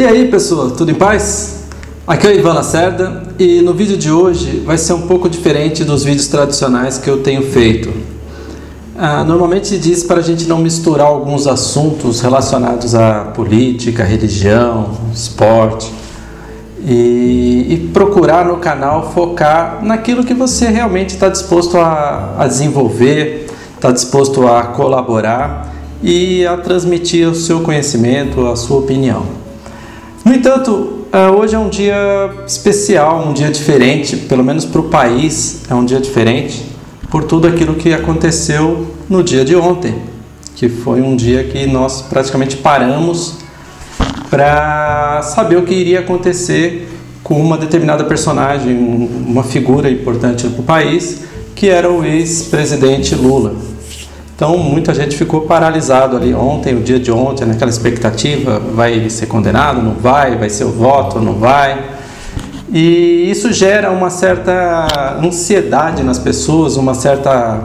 E aí pessoal, tudo em paz? Aqui é o Ivan Lacerda e no vídeo de hoje vai ser um pouco diferente dos vídeos tradicionais que eu tenho feito. Ah, normalmente diz para a gente não misturar alguns assuntos relacionados à política, religião, esporte e, e procurar no canal focar naquilo que você realmente está disposto a, a desenvolver, está disposto a colaborar e a transmitir o seu conhecimento, a sua opinião. No entanto, ah, hoje é um dia especial, um dia diferente, pelo menos para o país é um dia diferente, por tudo aquilo que aconteceu no dia de ontem, que foi um dia que nós praticamente paramos para saber o que iria acontecer com uma determinada personagem, uma figura importante para o país, que era o ex-presidente Lula. Então muita gente ficou paralisado ali ontem, o dia de ontem, naquela expectativa, vai ser condenado, não vai, vai ser o voto, não vai. E isso gera uma certa ansiedade nas pessoas, uma certa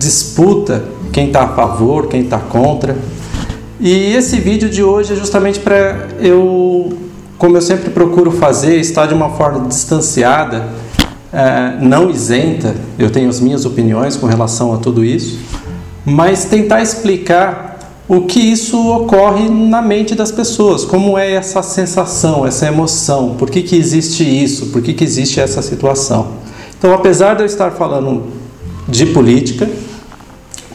disputa, quem está a favor, quem está contra. E esse vídeo de hoje é justamente para eu, como eu sempre procuro fazer, estar de uma forma distanciada, eh, não isenta, eu tenho as minhas opiniões com relação a tudo isso mas tentar explicar o que isso ocorre na mente das pessoas, como é essa sensação, essa emoção, por que, que existe isso, por que, que existe essa situação. Então, apesar de eu estar falando de política,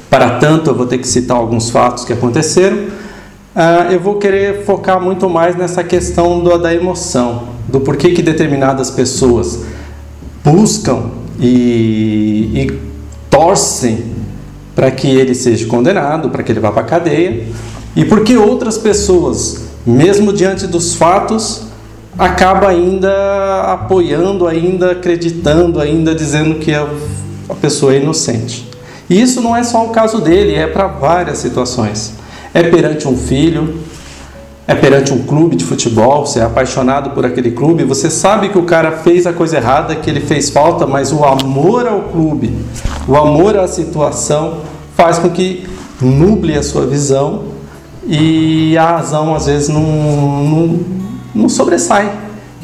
para tanto eu vou ter que citar alguns fatos que aconteceram, uh, eu vou querer focar muito mais nessa questão da emoção, do porquê que determinadas pessoas buscam e, e torcem para que ele seja condenado, para que ele vá para a cadeia, e porque outras pessoas, mesmo diante dos fatos, acaba ainda apoiando, ainda acreditando, ainda dizendo que a pessoa é inocente. E isso não é só o caso dele, é para várias situações. É perante um filho, é perante um clube de futebol, você é apaixonado por aquele clube, você sabe que o cara fez a coisa errada, que ele fez falta, mas o amor ao clube, o amor à situação faz com que nuble a sua visão e a razão às vezes não, não, não sobressai.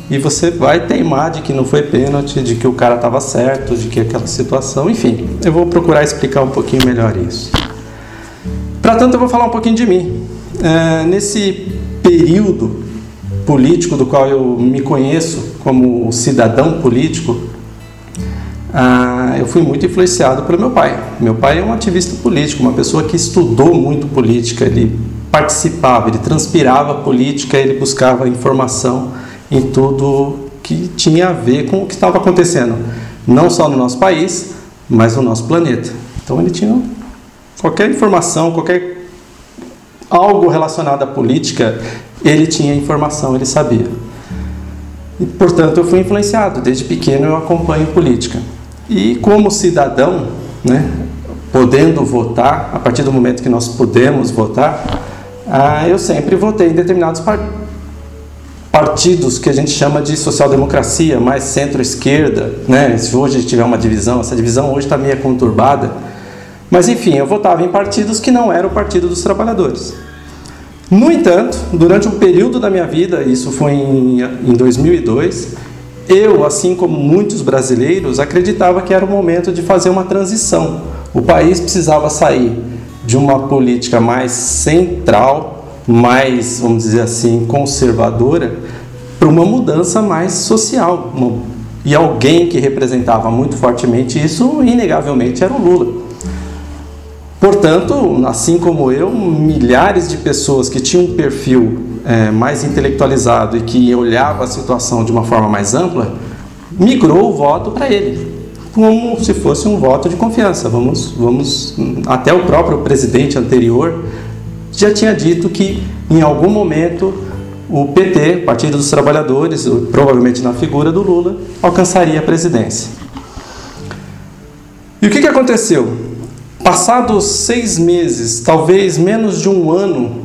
E você vai teimar de que não foi pênalti, de que o cara estava certo, de que aquela situação, enfim, eu vou procurar explicar um pouquinho melhor isso. Para tanto, eu vou falar um pouquinho de mim. É, nesse período político do qual eu me conheço como cidadão político, ah, eu fui muito influenciado pelo meu pai. Meu pai é um ativista político, uma pessoa que estudou muito política, ele participava, ele transpirava política, ele buscava informação em tudo que tinha a ver com o que estava acontecendo, não só no nosso país, mas no nosso planeta. Então ele tinha qualquer informação, qualquer algo relacionado à política, ele tinha informação, ele sabia. E, portanto, eu fui influenciado. Desde pequeno eu acompanho política. E como cidadão, né, podendo votar, a partir do momento que nós podemos votar, ah, eu sempre votei em determinados partidos que a gente chama de social-democracia, mais centro-esquerda. Né? Se hoje tiver uma divisão, essa divisão hoje está meio conturbada mas enfim, eu votava em partidos que não eram o Partido dos Trabalhadores. No entanto, durante um período da minha vida, isso foi em, em 2002, eu, assim como muitos brasileiros, acreditava que era o momento de fazer uma transição. O país precisava sair de uma política mais central, mais, vamos dizer assim, conservadora, para uma mudança mais social. E alguém que representava muito fortemente isso, inegavelmente, era o Lula. Portanto, assim como eu, milhares de pessoas que tinham um perfil é, mais intelectualizado e que olhava a situação de uma forma mais ampla, migrou o voto para ele, como se fosse um voto de confiança. Vamos, vamos, até o próprio presidente anterior já tinha dito que em algum momento o PT, Partido dos Trabalhadores, provavelmente na figura do Lula, alcançaria a presidência. E o que, que aconteceu? Passados seis meses, talvez menos de um ano,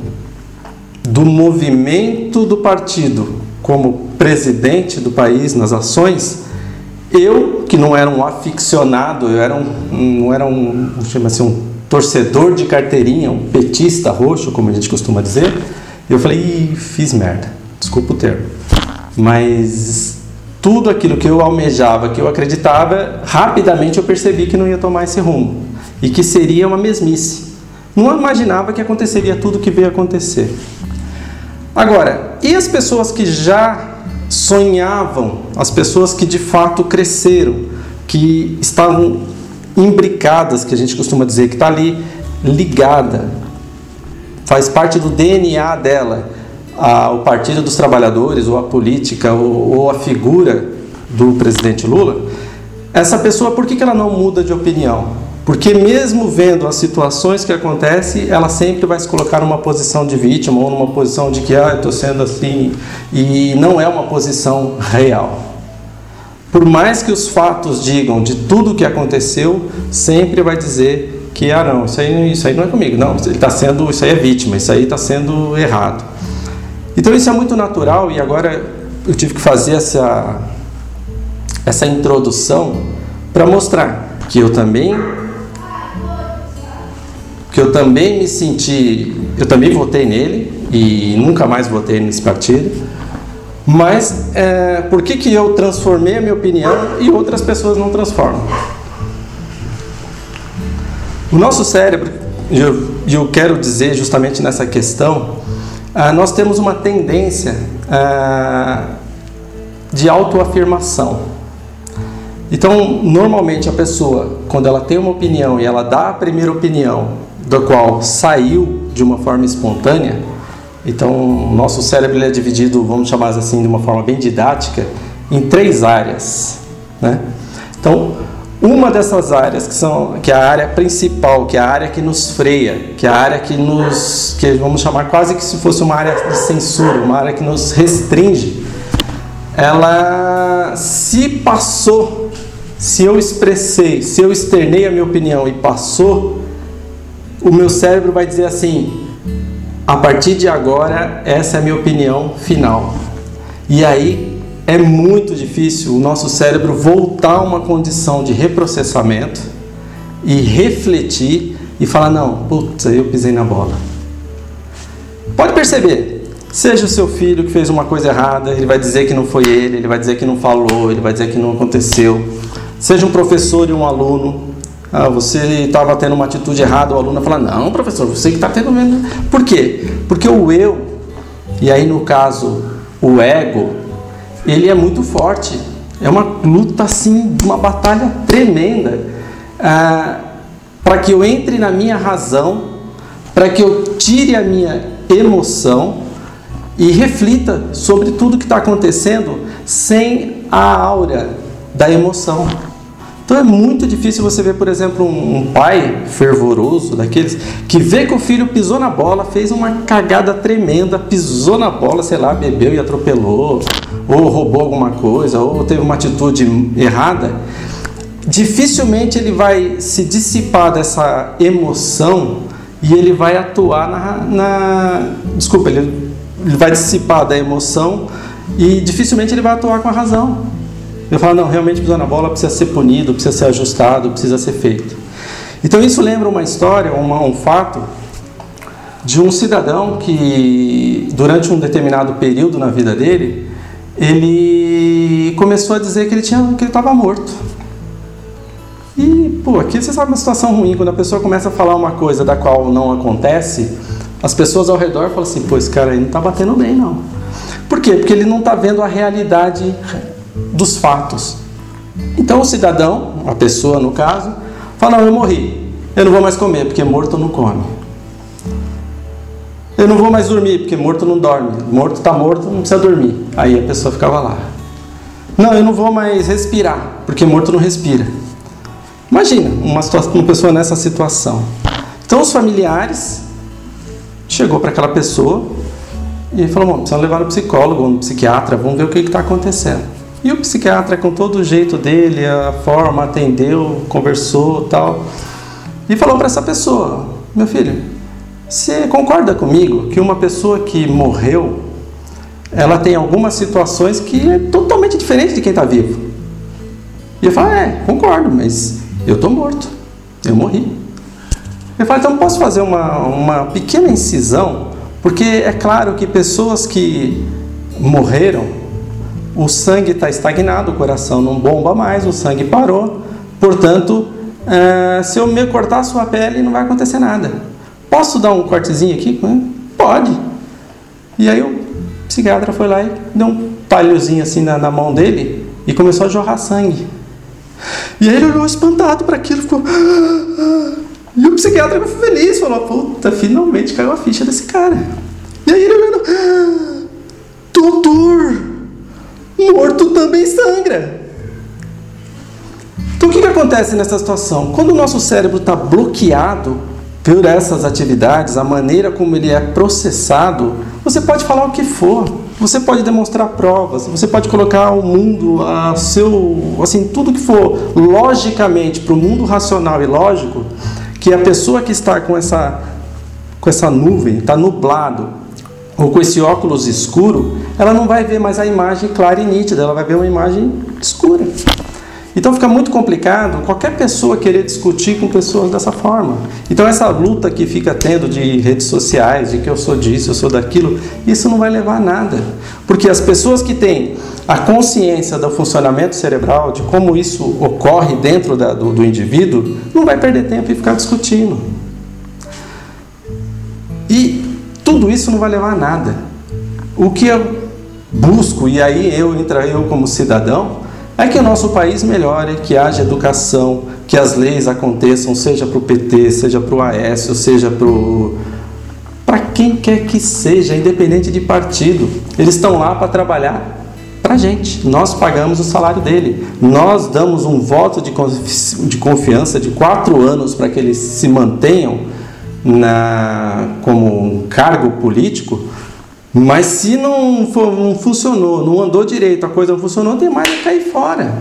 do movimento do partido como presidente do país nas ações, eu, que não era um aficionado, eu era um, não era um, chama assim, um torcedor de carteirinha, um petista roxo, como a gente costuma dizer, eu falei, fiz merda. desculpa o termo. Mas tudo aquilo que eu almejava, que eu acreditava, rapidamente eu percebi que não ia tomar esse rumo e que seria uma mesmice. Não imaginava que aconteceria tudo o que veio acontecer. Agora, e as pessoas que já sonhavam, as pessoas que de fato cresceram, que estavam imbricadas, que a gente costuma dizer, que está ali ligada, faz parte do DNA dela, a, o Partido dos Trabalhadores, ou a política, ou, ou, a figura do presidente Lula, essa pessoa, por que, que ela não muda de opinião? Porque mesmo vendo as situações que acontecem, ela sempre vai se colocar numa posição de vítima ou numa posição de que ah, eu estou sendo assim, e não é uma posição real. Por mais que os fatos digam de tudo o que aconteceu, sempre vai dizer que ah não, isso aí, isso aí não é comigo, não, ele está sendo, isso aí é vítima, isso aí está sendo errado. Então isso é muito natural e agora eu tive que fazer essa essa introdução para mostrar que eu também que eu também me senti, eu também votei nele e nunca mais votei nesse partido. Mas é, por que, que eu transformei a minha opinião e outras pessoas não transformam? O nosso cérebro, e eu, eu, quero dizer justamente nessa questão, ah, nós temos uma tendência ah, de autoafirmação. Então, normalmente a pessoa, quando ela tem uma opinião e ela dá a primeira opinião, da qual saiu de uma forma espontânea, então, nosso cérebro é dividido, vamos chamar assim, de uma forma bem didática, em três áreas. Né? Então, uma dessas áreas que são que é a área principal, que é a área que nos freia, que é a área que nos que vamos chamar quase que se fosse uma área de censura, uma área que nos restringe. Ela se passou, se eu expressei, se eu externei a minha opinião e passou, o meu cérebro vai dizer assim: a partir de agora, essa é a minha opinião final. E aí é muito difícil o nosso cérebro voltar a uma condição de reprocessamento e refletir e falar: não, putz, eu pisei na bola. Pode perceber, seja o seu filho que fez uma coisa errada, ele vai dizer que não foi ele, ele vai dizer que não falou, ele vai dizer que não aconteceu. Seja um professor e um aluno, ah, você estava tendo uma atitude errada, o aluno fala, não, professor, você que está tendo menos. Por quê? Porque o eu, e aí no caso o ego, ele é muito forte. É uma luta assim, uma batalha tremenda. Ah, para que eu entre na minha razão, para que eu tire a minha emoção e reflita sobre tudo que está acontecendo sem a aura da emoção. Então é muito difícil você ver, por exemplo, um, pai fervoroso daqueles que vê que o filho pisou na bola, fez uma cagada tremenda, pisou na bola, sei lá, bebeu e atropelou, ou roubou alguma coisa, ou teve uma atitude errada. Dificilmente ele vai se dissipar dessa emoção e ele vai atuar na. na desculpa, ele, ele vai dissipar da emoção e dificilmente ele vai atuar com a razão. Eu falo, não, realmente pisou na bola, precisa ser punido, precisa ser ajustado, precisa ser feito. Então isso lembra uma história, uma, um fato de um cidadão que durante um determinado período na vida dele, ele começou a dizer que ele tinha que ele estava morto. E, pô, aqui você sabe uma situação ruim, quando a pessoa começa a falar uma coisa da qual não acontece, as pessoas ao redor falam assim, pô, esse cara aí não está batendo bem, não. Por quê? Porque ele não está vendo a realidade dos fatos. Então o cidadão, a pessoa no caso, fala: Não, eu morri, eu não vou mais comer, porque morto não come. Eu não vou mais dormir, porque morto não dorme. Morto está morto, não precisa dormir. Aí a pessoa ficava lá. Não, eu não vou mais respirar, porque morto não respira. Imagina uma, situação, uma pessoa nessa situação. Então os familiares chegou para aquela pessoa e falou: Bom, precisa levar no psicólogo, no psiquiatra, vamos ver o que está acontecendo. E o psiquiatra, com todo o jeito dele, a forma, atendeu, conversou tal, e falou para essa pessoa: Meu filho, você concorda comigo que uma pessoa que morreu, ela tem algumas situações que é totalmente diferente de quem está vivo? E eu falo: É, concordo, mas eu estou morto, eu morri. Eu falo: Então posso fazer uma, uma pequena incisão, porque é claro que pessoas que morreram, o sangue está estagnado, o coração não bomba mais, o sangue parou. Portanto, uh, se eu me cortar a sua pele, não vai acontecer nada. Posso dar um cortezinho aqui? Pode. E aí o psiquiatra foi lá e deu um palhozinho assim na, na mão dele e começou a jorrar sangue. E aí ele olhou espantado para aquilo, ficou. E o psiquiatra ficou feliz, falou: Puta, finalmente caiu a ficha desse cara. E aí ele olhando: Doutor, morto também sangra. Então o que, que acontece nessa situação? Quando o nosso cérebro está bloqueado por essas atividades, a maneira como ele é processado, você pode falar o que for, você pode demonstrar provas, você pode colocar o mundo, a seu, assim, tudo que for logicamente para o mundo racional e lógico, que a pessoa que está com essa, com essa nuvem, está nublado, ou com esse óculos escuro, ela não vai ver mais a imagem clara e nítida, ela vai ver uma imagem escura. Então fica muito complicado qualquer pessoa querer discutir com pessoas dessa forma. Então essa luta que fica tendo de redes sociais, de que eu sou disso, eu sou daquilo, isso não vai levar a nada. Porque as pessoas que têm a consciência do funcionamento cerebral, de como isso ocorre dentro da, do, do indivíduo, não vai perder tempo e ficar discutindo. E tudo isso não vai levar a nada. O que eu busco, e aí eu entra eu como cidadão, é que o nosso país melhore, que haja educação, que as leis aconteçam, seja para o PT, seja para o Aécio, seja para quem quer que seja, independente de partido. Eles estão lá para trabalhar para a gente. Nós pagamos o salário dele. Nós damos um voto de, de confiança de quatro anos para que eles se mantenham na, como um cargo político mas se não, não funcionou, não andou direito, a coisa não funcionou, tem mais que cair fora.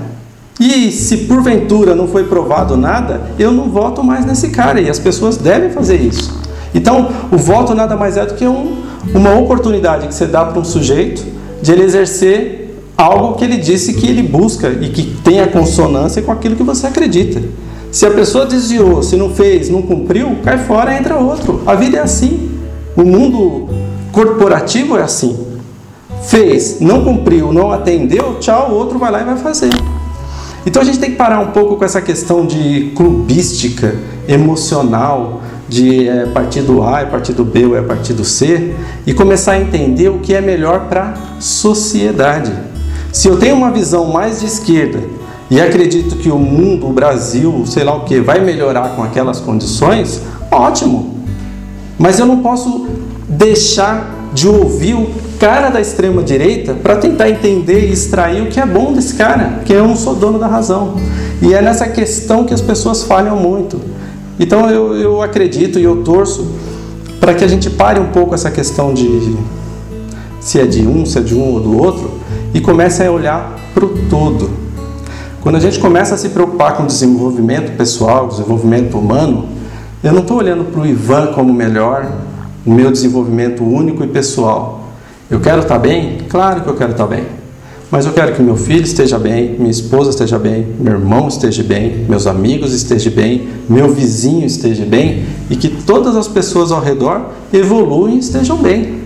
E se porventura não foi provado nada, eu não voto mais nesse cara. E as pessoas devem fazer isso. Então, o voto nada mais é do que um, uma oportunidade que você dá para um sujeito de ele exercer algo que ele disse que ele busca e que tenha consonância com aquilo que você acredita. Se a pessoa desviou, se não fez, não cumpriu, cai fora, entra outro. A vida é assim. O mundo Corporativo é assim. Fez, não cumpriu, não atendeu, tchau, o outro vai lá e vai fazer. Então a gente tem que parar um pouco com essa questão de clubística emocional, de é, partido A é partido B ou é partido C, e começar a entender o que é melhor para a sociedade. Se eu tenho uma visão mais de esquerda e acredito que o mundo, o Brasil, sei lá o que, vai melhorar com aquelas condições, ótimo. Mas eu não posso deixar de ouvir o cara da extrema direita para tentar entender e extrair o que é bom desse cara, porque eu não sou dono da razão. E é nessa questão que as pessoas falham muito. Então eu, eu acredito e eu torço para que a gente pare um pouco essa questão de se é de um, se é de um ou do outro e comece a olhar para o todo. Quando a gente começa a se preocupar com o desenvolvimento pessoal, desenvolvimento humano, eu não estou olhando para o Ivan como melhor, o meu desenvolvimento único e pessoal. Eu quero estar bem? Claro que eu quero estar bem. Mas eu quero que meu filho esteja bem, minha esposa esteja bem, meu irmão esteja bem, meus amigos estejam bem, meu vizinho esteja bem e que todas as pessoas ao redor evoluem e estejam bem.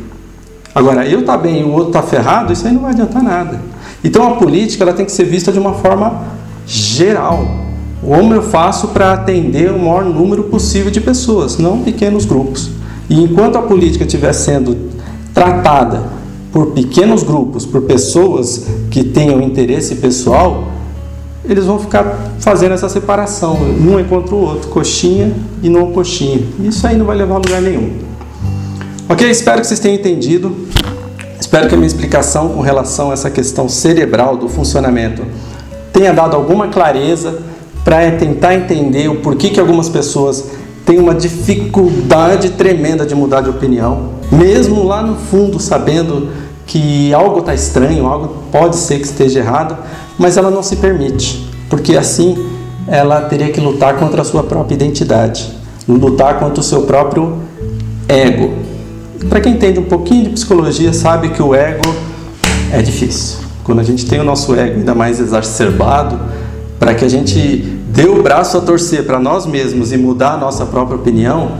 Agora, eu estar tá bem e o outro estar tá ferrado, isso aí não vai adiantar nada. Então a política ela tem que ser vista de uma forma geral. Como eu faço para atender o maior número possível de pessoas, não pequenos grupos. E enquanto a política estiver sendo tratada por pequenos grupos, por pessoas que tenham interesse pessoal, eles vão ficar fazendo essa separação, um contra o outro, coxinha e não coxinha. Isso aí não vai levar a lugar nenhum. Ok? Espero que vocês tenham entendido. Espero que a minha explicação com relação a essa questão cerebral do funcionamento tenha dado alguma clareza para tentar entender o porquê que algumas pessoas tem uma dificuldade tremenda de mudar de opinião, mesmo lá no fundo sabendo que algo está estranho, algo pode ser que esteja errado, mas ela não se permite, porque assim ela teria que lutar contra a sua própria identidade, lutar contra o seu próprio ego. Para quem entende um pouquinho de psicologia, sabe que o ego é difícil. Quando a gente tem o nosso ego ainda mais exacerbado, para que a gente dê o braço a torcer para nós mesmos e mudar a nossa própria opinião,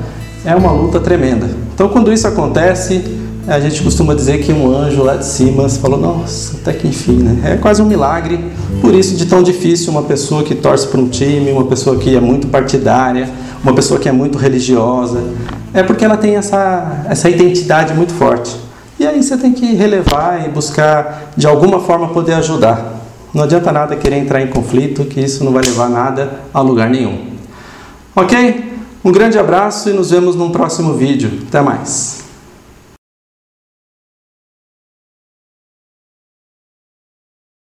é uma luta tremenda. Então, quando isso acontece, a gente costuma dizer que um anjo lá de cima falou: Nossa, até que enfim, né? É quase um milagre. Por isso, de tão difícil uma pessoa que torce para um time, uma pessoa que é muito partidária, uma pessoa que é muito religiosa, é porque ela tem essa, essa identidade muito forte. E aí você tem que relevar e buscar de alguma forma poder ajudar. Não adianta nada querer entrar em conflito, que isso não vai levar nada a lugar nenhum. Ok? Um grande abraço e nos vemos num próximo vídeo. Até mais.